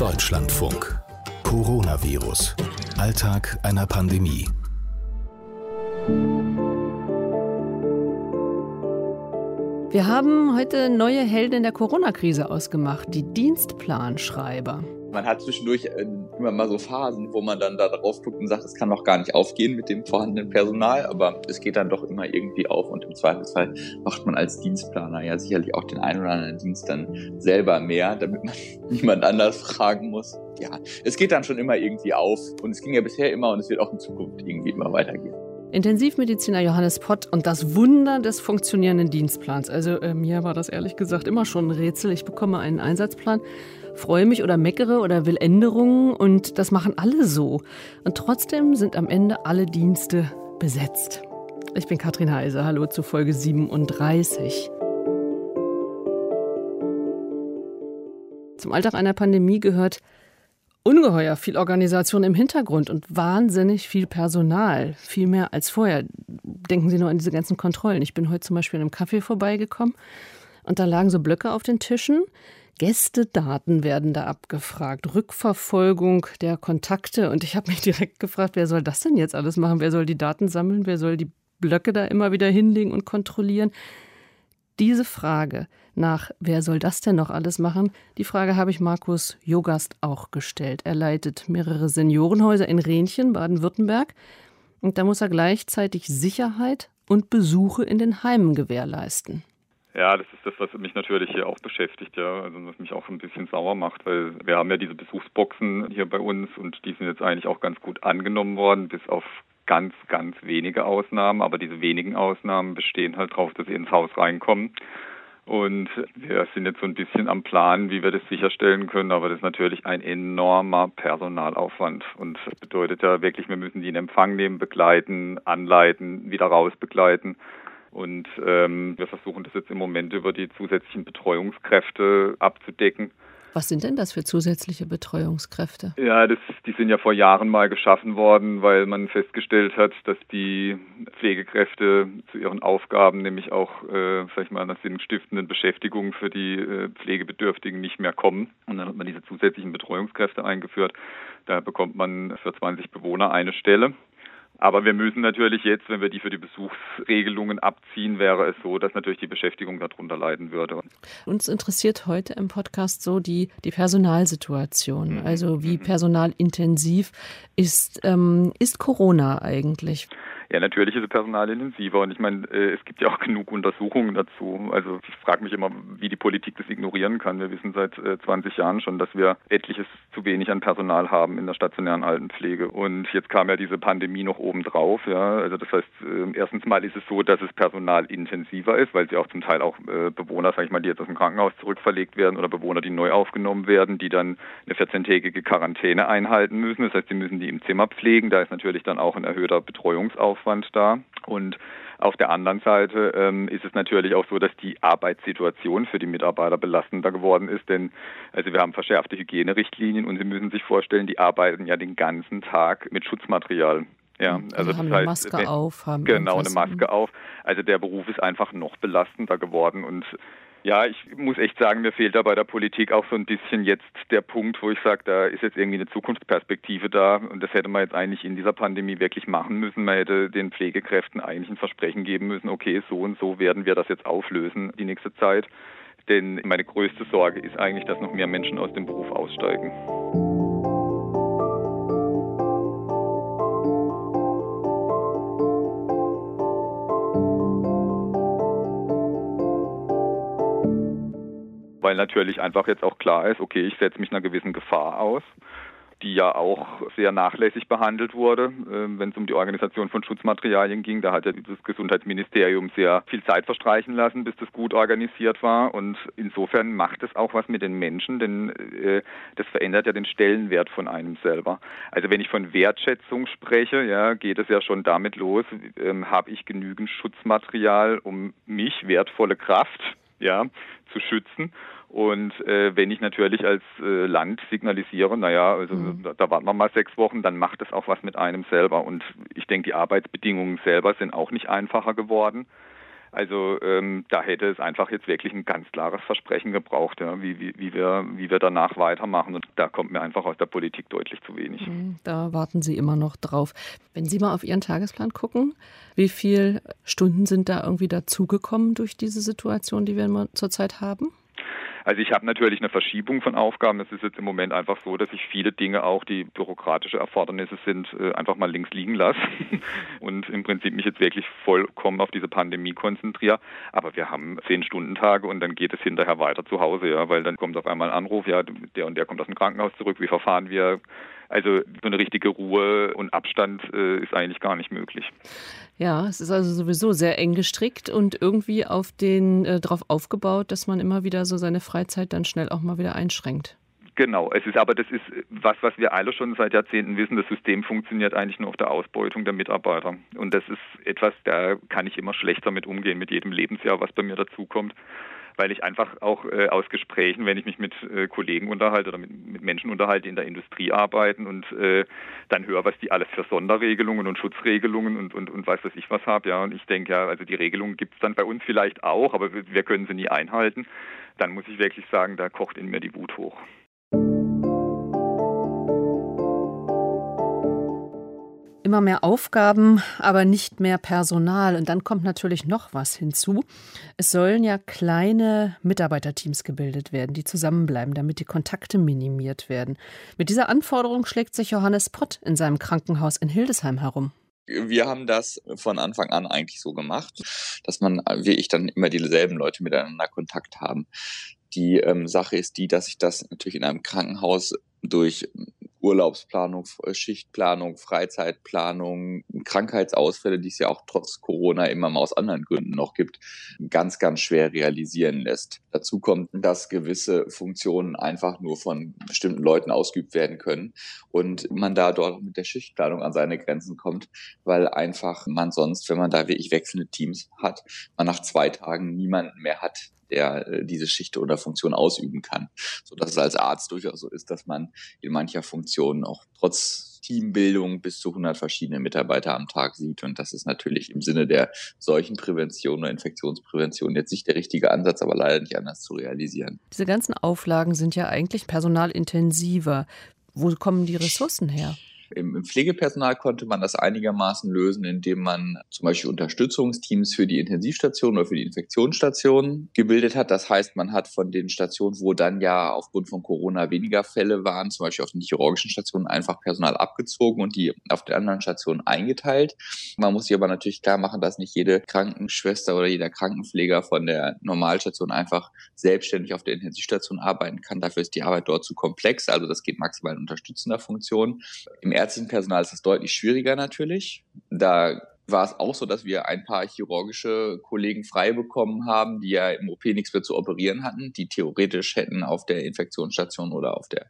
Deutschlandfunk. Coronavirus. Alltag einer Pandemie. Wir haben heute neue Helden der Corona-Krise ausgemacht, die Dienstplanschreiber. Man hat zwischendurch äh, immer mal so Phasen, wo man dann da drauf guckt und sagt, es kann noch gar nicht aufgehen mit dem vorhandenen Personal, aber es geht dann doch immer irgendwie auf und im Zweifelsfall macht man als Dienstplaner ja sicherlich auch den einen oder anderen Dienst dann selber mehr, damit man niemand anders fragen muss. Ja, es geht dann schon immer irgendwie auf und es ging ja bisher immer und es wird auch in Zukunft irgendwie immer weitergehen. Intensivmediziner Johannes Pott und das Wunder des funktionierenden Dienstplans. Also äh, mir war das ehrlich gesagt immer schon ein Rätsel. Ich bekomme einen Einsatzplan freue mich oder meckere oder will Änderungen und das machen alle so. Und trotzdem sind am Ende alle Dienste besetzt. Ich bin Katrin Heise, hallo zu Folge 37. Zum Alltag einer Pandemie gehört ungeheuer viel Organisation im Hintergrund und wahnsinnig viel Personal, viel mehr als vorher. Denken Sie nur an diese ganzen Kontrollen. Ich bin heute zum Beispiel in einem Café vorbeigekommen und da lagen so Blöcke auf den Tischen Gästedaten werden da abgefragt, Rückverfolgung der Kontakte. Und ich habe mich direkt gefragt, wer soll das denn jetzt alles machen? Wer soll die Daten sammeln? Wer soll die Blöcke da immer wieder hinlegen und kontrollieren? Diese Frage nach, wer soll das denn noch alles machen, die Frage habe ich Markus Jogast auch gestellt. Er leitet mehrere Seniorenhäuser in Renchen, Baden-Württemberg. Und da muss er gleichzeitig Sicherheit und Besuche in den Heimen gewährleisten. Ja, das ist das, was mich natürlich hier auch beschäftigt, ja, also was mich auch ein bisschen sauer macht, weil wir haben ja diese Besuchsboxen hier bei uns und die sind jetzt eigentlich auch ganz gut angenommen worden, bis auf ganz, ganz wenige Ausnahmen, aber diese wenigen Ausnahmen bestehen halt darauf, dass sie ins Haus reinkommen. Und wir sind jetzt so ein bisschen am Plan, wie wir das sicherstellen können, aber das ist natürlich ein enormer Personalaufwand. Und das bedeutet ja wirklich, wir müssen die in Empfang nehmen, begleiten, anleiten, wieder raus begleiten. Und ähm, wir versuchen das jetzt im Moment über die zusätzlichen Betreuungskräfte abzudecken. Was sind denn das für zusätzliche Betreuungskräfte? Ja, das, die sind ja vor Jahren mal geschaffen worden, weil man festgestellt hat, dass die Pflegekräfte zu ihren Aufgaben, nämlich auch, äh, sag ich mal, einer sinnstiftenden Beschäftigung für die äh, Pflegebedürftigen nicht mehr kommen. Und dann hat man diese zusätzlichen Betreuungskräfte eingeführt. Da bekommt man für 20 Bewohner eine Stelle. Aber wir müssen natürlich jetzt, wenn wir die für die Besuchsregelungen abziehen, wäre es so, dass natürlich die Beschäftigung darunter leiden würde. Uns interessiert heute im Podcast so die, die Personalsituation. Mhm. Also wie mhm. personalintensiv ist, ähm, ist Corona eigentlich? Ja, natürlich ist es personalintensiver und ich meine, äh, es gibt ja auch genug Untersuchungen dazu. Also ich frage mich immer, wie die Politik das ignorieren kann. Wir wissen seit 20 äh, Jahren schon, dass wir etliches zu wenig an Personal haben in der stationären Altenpflege. Und jetzt kam ja diese Pandemie noch obendrauf. Ja, also das heißt, äh, erstens mal ist es so, dass es personalintensiver ist, weil sie auch zum Teil auch Bewohner, sag ich mal, die jetzt aus dem Krankenhaus zurückverlegt werden oder Bewohner, die neu aufgenommen werden, die dann eine 14-tägige Quarantäne einhalten müssen. Das heißt, sie müssen die im Zimmer pflegen. Da ist natürlich dann auch ein erhöhter Betreuungsaufwand Aufwand da. Und auf der anderen Seite ähm, ist es natürlich auch so, dass die Arbeitssituation für die Mitarbeiter belastender geworden ist, denn also wir haben verschärfte Hygienerichtlinien und Sie müssen sich vorstellen, die arbeiten ja den ganzen Tag mit Schutzmaterial. Ja, also, also haben das heißt, eine Maske wenn, auf, haben genau eine Maske auf. Also der Beruf ist einfach noch belastender geworden und ja, ich muss echt sagen, mir fehlt da bei der Politik auch so ein bisschen jetzt der Punkt, wo ich sage, da ist jetzt irgendwie eine Zukunftsperspektive da und das hätte man jetzt eigentlich in dieser Pandemie wirklich machen müssen. Man hätte den Pflegekräften eigentlich ein Versprechen geben müssen, okay, so und so werden wir das jetzt auflösen die nächste Zeit. Denn meine größte Sorge ist eigentlich, dass noch mehr Menschen aus dem Beruf aussteigen. Weil natürlich einfach jetzt auch klar ist, okay, ich setze mich einer gewissen Gefahr aus die ja auch sehr nachlässig behandelt wurde, äh, wenn es um die Organisation von Schutzmaterialien ging. Da hat ja das Gesundheitsministerium sehr viel Zeit verstreichen lassen, bis das gut organisiert war. Und insofern macht es auch was mit den Menschen, denn äh, das verändert ja den Stellenwert von einem selber. Also wenn ich von Wertschätzung spreche, ja, geht es ja schon damit los, ähm, habe ich genügend Schutzmaterial, um mich wertvolle Kraft ja, zu schützen. Und äh, wenn ich natürlich als äh, Land signalisiere, naja, also mhm. da, da warten wir mal sechs Wochen, dann macht das auch was mit einem selber. Und ich denke, die Arbeitsbedingungen selber sind auch nicht einfacher geworden. Also ähm, da hätte es einfach jetzt wirklich ein ganz klares Versprechen gebraucht, ja, wie, wie, wie, wir, wie wir danach weitermachen. Und da kommt mir einfach aus der Politik deutlich zu wenig. Mhm, da warten Sie immer noch drauf. Wenn Sie mal auf Ihren Tagesplan gucken, wie viele Stunden sind da irgendwie dazugekommen durch diese Situation, die wir zurzeit haben? Also ich habe natürlich eine Verschiebung von Aufgaben. Es ist jetzt im Moment einfach so, dass ich viele Dinge auch, die bürokratische Erfordernisse sind, äh, einfach mal links liegen lasse und im Prinzip mich jetzt wirklich vollkommen auf diese Pandemie konzentriere. Aber wir haben zehn Stunden Tage und dann geht es hinterher weiter zu Hause, ja, weil dann kommt auf einmal ein Anruf, ja, der und der kommt aus dem Krankenhaus zurück, wie verfahren wir? Also so eine richtige Ruhe und Abstand äh, ist eigentlich gar nicht möglich. Ja, es ist also sowieso sehr eng gestrickt und irgendwie auf den äh, darauf aufgebaut, dass man immer wieder so seine Freizeit dann schnell auch mal wieder einschränkt. Genau, es ist aber das ist was, was wir alle schon seit Jahrzehnten wissen. Das System funktioniert eigentlich nur auf der Ausbeutung der Mitarbeiter. Und das ist etwas, da kann ich immer schlechter mit umgehen, mit jedem Lebensjahr, was bei mir dazukommt weil ich einfach auch äh, aus Gesprächen, wenn ich mich mit äh, Kollegen unterhalte oder mit, mit, Menschen unterhalte, die in der Industrie arbeiten und äh, dann höre, was die alles für Sonderregelungen und Schutzregelungen und, und, und weiß was ich was habe. Ja, und ich denke, ja, also die Regelungen gibt es dann bei uns vielleicht auch, aber wir, wir können sie nie einhalten. Dann muss ich wirklich sagen, da kocht in mir die Wut hoch. Immer mehr Aufgaben, aber nicht mehr Personal. Und dann kommt natürlich noch was hinzu. Es sollen ja kleine Mitarbeiterteams gebildet werden, die zusammenbleiben, damit die Kontakte minimiert werden. Mit dieser Anforderung schlägt sich Johannes Pott in seinem Krankenhaus in Hildesheim herum. Wir haben das von Anfang an eigentlich so gemacht, dass man, wie ich, dann immer dieselben Leute miteinander Kontakt haben. Die ähm, Sache ist die, dass ich das natürlich in einem Krankenhaus durch Urlaubsplanung, Schichtplanung, Freizeitplanung, Krankheitsausfälle, die es ja auch trotz Corona immer mal aus anderen Gründen noch gibt, ganz, ganz schwer realisieren lässt. Dazu kommt, dass gewisse Funktionen einfach nur von bestimmten Leuten ausgeübt werden können und man da dort mit der Schichtplanung an seine Grenzen kommt, weil einfach man sonst, wenn man da wirklich wechselnde Teams hat, man nach zwei Tagen niemanden mehr hat, der äh, diese Schicht oder Funktion ausüben kann. So dass es als Arzt durchaus so ist, dass man in mancher Funktion auch trotz Teambildung bis zu 100 verschiedene Mitarbeiter am Tag sieht. Und das ist natürlich im Sinne der Seuchenprävention oder Infektionsprävention jetzt nicht der richtige Ansatz, aber leider nicht anders zu realisieren. Diese ganzen Auflagen sind ja eigentlich personalintensiver. Wo kommen die Ressourcen her? Im, Pflegepersonal konnte man das einigermaßen lösen, indem man zum Beispiel Unterstützungsteams für die Intensivstation oder für die Infektionsstation gebildet hat. Das heißt, man hat von den Stationen, wo dann ja aufgrund von Corona weniger Fälle waren, zum Beispiel auf den chirurgischen Stationen, einfach Personal abgezogen und die auf den anderen Stationen eingeteilt. Man muss sich aber natürlich klar machen, dass nicht jede Krankenschwester oder jeder Krankenpfleger von der Normalstation einfach selbstständig auf der Intensivstation arbeiten kann. Dafür ist die Arbeit dort zu komplex. Also das geht maximal in unterstützender Funktion. Im ärztlichen Personal ist das deutlich schwieriger natürlich. Da war es auch so, dass wir ein paar chirurgische Kollegen frei bekommen haben, die ja im OP nichts mehr zu operieren hatten, die theoretisch hätten auf der Infektionsstation oder auf der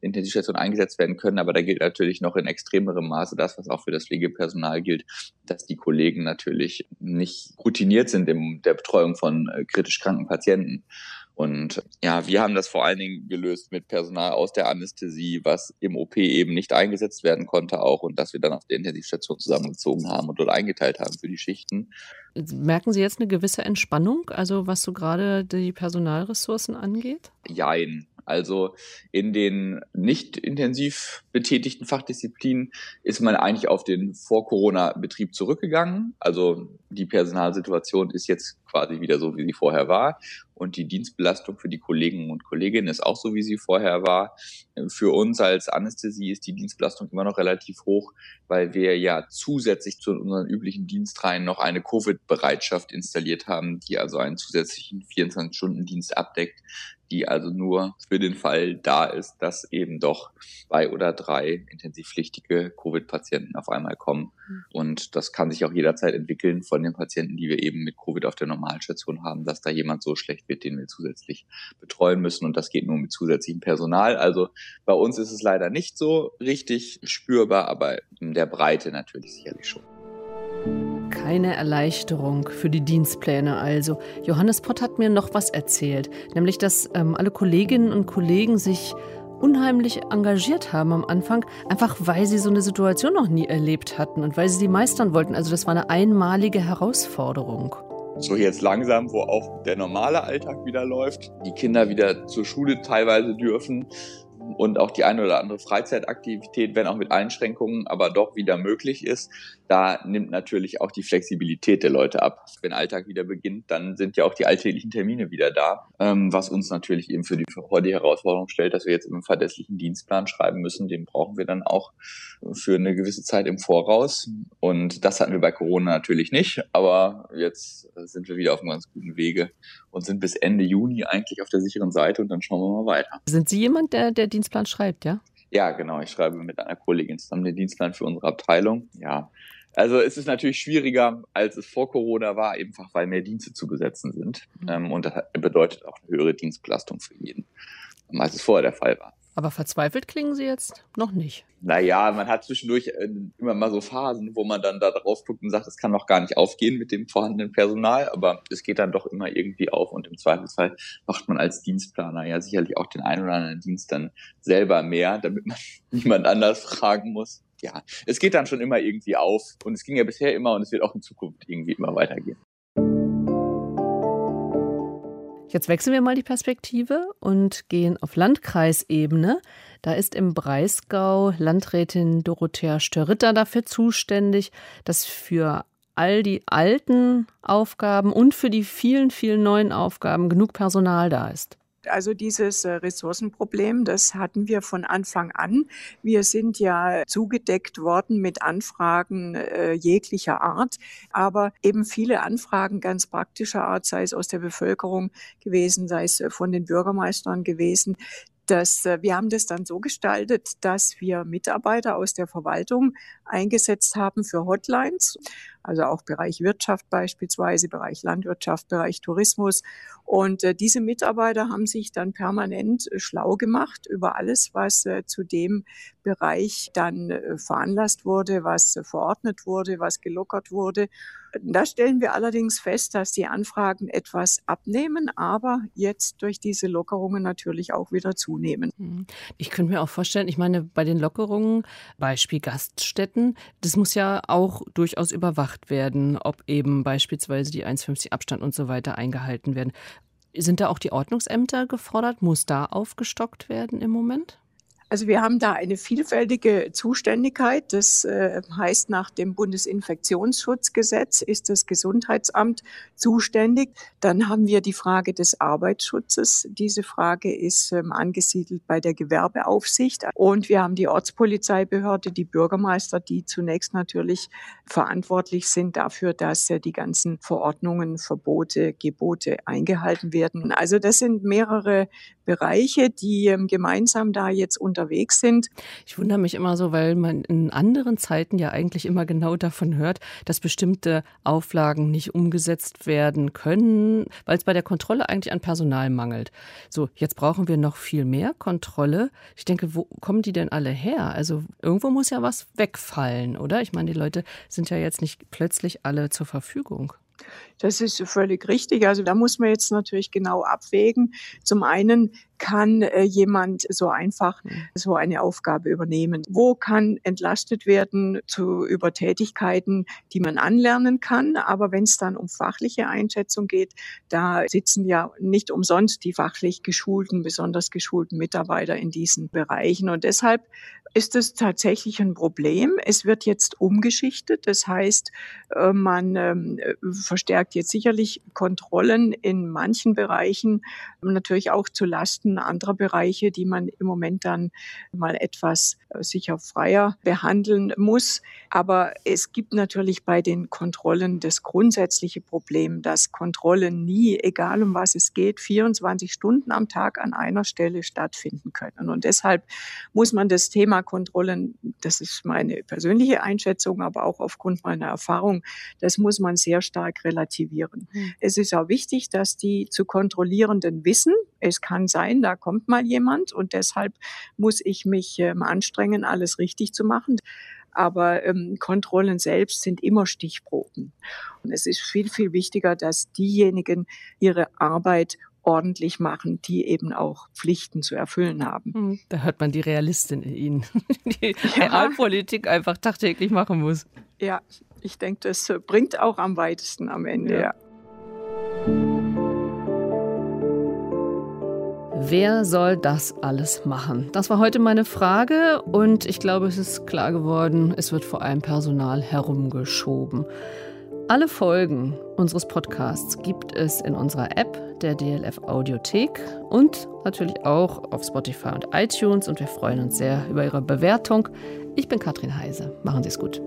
Intensivstation eingesetzt werden können. Aber da gilt natürlich noch in extremerem Maße das, was auch für das Pflegepersonal gilt, dass die Kollegen natürlich nicht routiniert sind in der Betreuung von äh, kritisch kranken Patienten. Und ja, wir haben das vor allen Dingen gelöst mit Personal aus der Anästhesie, was im OP eben nicht eingesetzt werden konnte auch und dass wir dann auf der Intensivstation zusammengezogen haben und dort eingeteilt haben für die Schichten. Merken Sie jetzt eine gewisse Entspannung, also was so gerade die Personalressourcen angeht? Jein. Also in den nicht intensiv betätigten Fachdisziplinen ist man eigentlich auf den Vor-Corona-Betrieb zurückgegangen. Also die Personalsituation ist jetzt quasi wieder so, wie sie vorher war. Und die Dienstbelastung für die Kollegen und Kolleginnen ist auch so, wie sie vorher war. Für uns als Anästhesie ist die Dienstbelastung immer noch relativ hoch, weil wir ja zusätzlich zu unseren üblichen Dienstreihen noch eine Covid-Bereitschaft installiert haben, die also einen zusätzlichen 24-Stunden-Dienst abdeckt, die also nur für den Fall da ist, dass eben doch zwei oder drei intensivpflichtige Covid-Patienten auf einmal kommen. Mhm. Und das kann sich auch jederzeit entwickeln von den Patienten, die wir eben mit Covid auf der Normalstation haben, dass da jemand so schlecht wird, den wir zusätzlich betreuen müssen. Und das geht nur mit zusätzlichem Personal. Also bei uns ist es leider nicht so richtig spürbar, aber in der Breite natürlich sicherlich schon. Keine Erleichterung für die Dienstpläne also. Johannes Pott hat mir noch was erzählt, nämlich dass ähm, alle Kolleginnen und Kollegen sich unheimlich engagiert haben am Anfang, einfach weil sie so eine Situation noch nie erlebt hatten und weil sie sie meistern wollten. Also das war eine einmalige Herausforderung. So jetzt langsam, wo auch der normale Alltag wieder läuft, die Kinder wieder zur Schule teilweise dürfen, und auch die eine oder andere Freizeitaktivität, wenn auch mit Einschränkungen, aber doch wieder möglich ist, da nimmt natürlich auch die Flexibilität der Leute ab. Wenn Alltag wieder beginnt, dann sind ja auch die alltäglichen Termine wieder da, ähm, was uns natürlich eben für die, die Herausforderung stellt, dass wir jetzt einen verlässlichen Dienstplan schreiben müssen. Den brauchen wir dann auch für eine gewisse Zeit im Voraus. Und das hatten wir bei Corona natürlich nicht, aber jetzt sind wir wieder auf einem ganz guten Wege und sind bis Ende Juni eigentlich auf der sicheren Seite und dann schauen wir mal weiter. Sind Sie jemand, der, der Dienstplan schreibt, ja? Ja, genau. Ich schreibe mit einer Kollegin zusammen den Dienstplan für unsere Abteilung. Ja. Also es ist natürlich schwieriger, als es vor Corona war, einfach weil mehr Dienste zu besetzen sind. Mhm. Ähm, und das bedeutet auch eine höhere Dienstbelastung für jeden, als es vorher der Fall war. Aber verzweifelt klingen Sie jetzt noch nicht. Naja, man hat zwischendurch äh, immer mal so Phasen, wo man dann da drauf guckt und sagt, es kann noch gar nicht aufgehen mit dem vorhandenen Personal, aber es geht dann doch immer irgendwie auf und im Zweifelsfall macht man als Dienstplaner ja sicherlich auch den einen oder anderen Dienst dann selber mehr, damit man niemand anders fragen muss. Ja, es geht dann schon immer irgendwie auf und es ging ja bisher immer und es wird auch in Zukunft irgendwie immer weitergehen. Jetzt wechseln wir mal die Perspektive und gehen auf Landkreisebene. Da ist im Breisgau Landrätin Dorothea Störritter dafür zuständig, dass für all die alten Aufgaben und für die vielen, vielen neuen Aufgaben genug Personal da ist. Also dieses äh, Ressourcenproblem, das hatten wir von Anfang an. Wir sind ja zugedeckt worden mit Anfragen äh, jeglicher Art, aber eben viele Anfragen ganz praktischer Art, sei es aus der Bevölkerung gewesen, sei es äh, von den Bürgermeistern gewesen, dass wir haben das dann so gestaltet, dass wir Mitarbeiter aus der Verwaltung eingesetzt haben für Hotlines, also auch Bereich Wirtschaft beispielsweise, Bereich Landwirtschaft, Bereich Tourismus. Und äh, diese Mitarbeiter haben sich dann permanent äh, schlau gemacht über alles, was äh, zu dem Bereich dann äh, veranlasst wurde, was äh, verordnet wurde, was gelockert wurde. Da stellen wir allerdings fest, dass die Anfragen etwas abnehmen, aber jetzt durch diese Lockerungen natürlich auch wieder zunehmen. Mhm. Ich könnte mir auch vorstellen, ich meine, bei den Lockerungen, Beispiel Gaststätten, das muss ja auch durchaus überwacht werden, ob eben beispielsweise die 1,50 Abstand und so weiter eingehalten werden. Sind da auch die Ordnungsämter gefordert? Muss da aufgestockt werden im Moment? Also wir haben da eine vielfältige Zuständigkeit. Das äh, heißt, nach dem Bundesinfektionsschutzgesetz ist das Gesundheitsamt zuständig. Dann haben wir die Frage des Arbeitsschutzes. Diese Frage ist ähm, angesiedelt bei der Gewerbeaufsicht. Und wir haben die Ortspolizeibehörde, die Bürgermeister, die zunächst natürlich verantwortlich sind dafür, dass äh, die ganzen Verordnungen, Verbote, Gebote eingehalten werden. Also das sind mehrere Bereiche, die ähm, gemeinsam da jetzt unterwegs sind. Ich wundere mich immer so, weil man in anderen Zeiten ja eigentlich immer genau davon hört, dass bestimmte Auflagen nicht umgesetzt werden können, weil es bei der Kontrolle eigentlich an Personal mangelt. So, jetzt brauchen wir noch viel mehr Kontrolle. Ich denke, wo kommen die denn alle her? Also irgendwo muss ja was wegfallen, oder? Ich meine, die Leute sind ja jetzt nicht plötzlich alle zur Verfügung. Das ist völlig richtig. Also da muss man jetzt natürlich genau abwägen. Zum einen kann äh, jemand so einfach mhm. so eine Aufgabe übernehmen? Wo kann entlastet werden zu über Tätigkeiten, die man anlernen kann? Aber wenn es dann um fachliche Einschätzung geht, da sitzen ja nicht umsonst die fachlich geschulten, besonders geschulten Mitarbeiter in diesen Bereichen. Und deshalb ist es tatsächlich ein Problem. Es wird jetzt umgeschichtet. Das heißt, äh, man ähm, verstärkt jetzt sicherlich Kontrollen in manchen Bereichen, natürlich auch zu Lasten anderer Bereiche, die man im Moment dann mal etwas äh, sicher freier behandeln muss. Aber es gibt natürlich bei den Kontrollen das grundsätzliche Problem, dass Kontrollen nie, egal um was es geht, 24 Stunden am Tag an einer Stelle stattfinden können. Und deshalb muss man das Thema Kontrollen, das ist meine persönliche Einschätzung, aber auch aufgrund meiner Erfahrung, das muss man sehr stark relativieren. Mhm. Es ist auch wichtig, dass die zu Kontrollierenden wissen, es kann sein, da kommt mal jemand und deshalb muss ich mich ähm, anstrengen, alles richtig zu machen. Aber ähm, Kontrollen selbst sind immer Stichproben. Und es ist viel, viel wichtiger, dass diejenigen ihre Arbeit ordentlich machen, die eben auch Pflichten zu erfüllen haben. Hm, da hört man die Realistin in Ihnen, die ja. Realpolitik einfach tagtäglich machen muss. Ja, ich denke, das bringt auch am weitesten am Ende. Ja. Wer soll das alles machen? Das war heute meine Frage und ich glaube, es ist klar geworden, es wird vor allem Personal herumgeschoben. Alle Folgen unseres Podcasts gibt es in unserer App, der DLF Audiothek und natürlich auch auf Spotify und iTunes und wir freuen uns sehr über Ihre Bewertung. Ich bin Katrin Heise. Machen Sie es gut.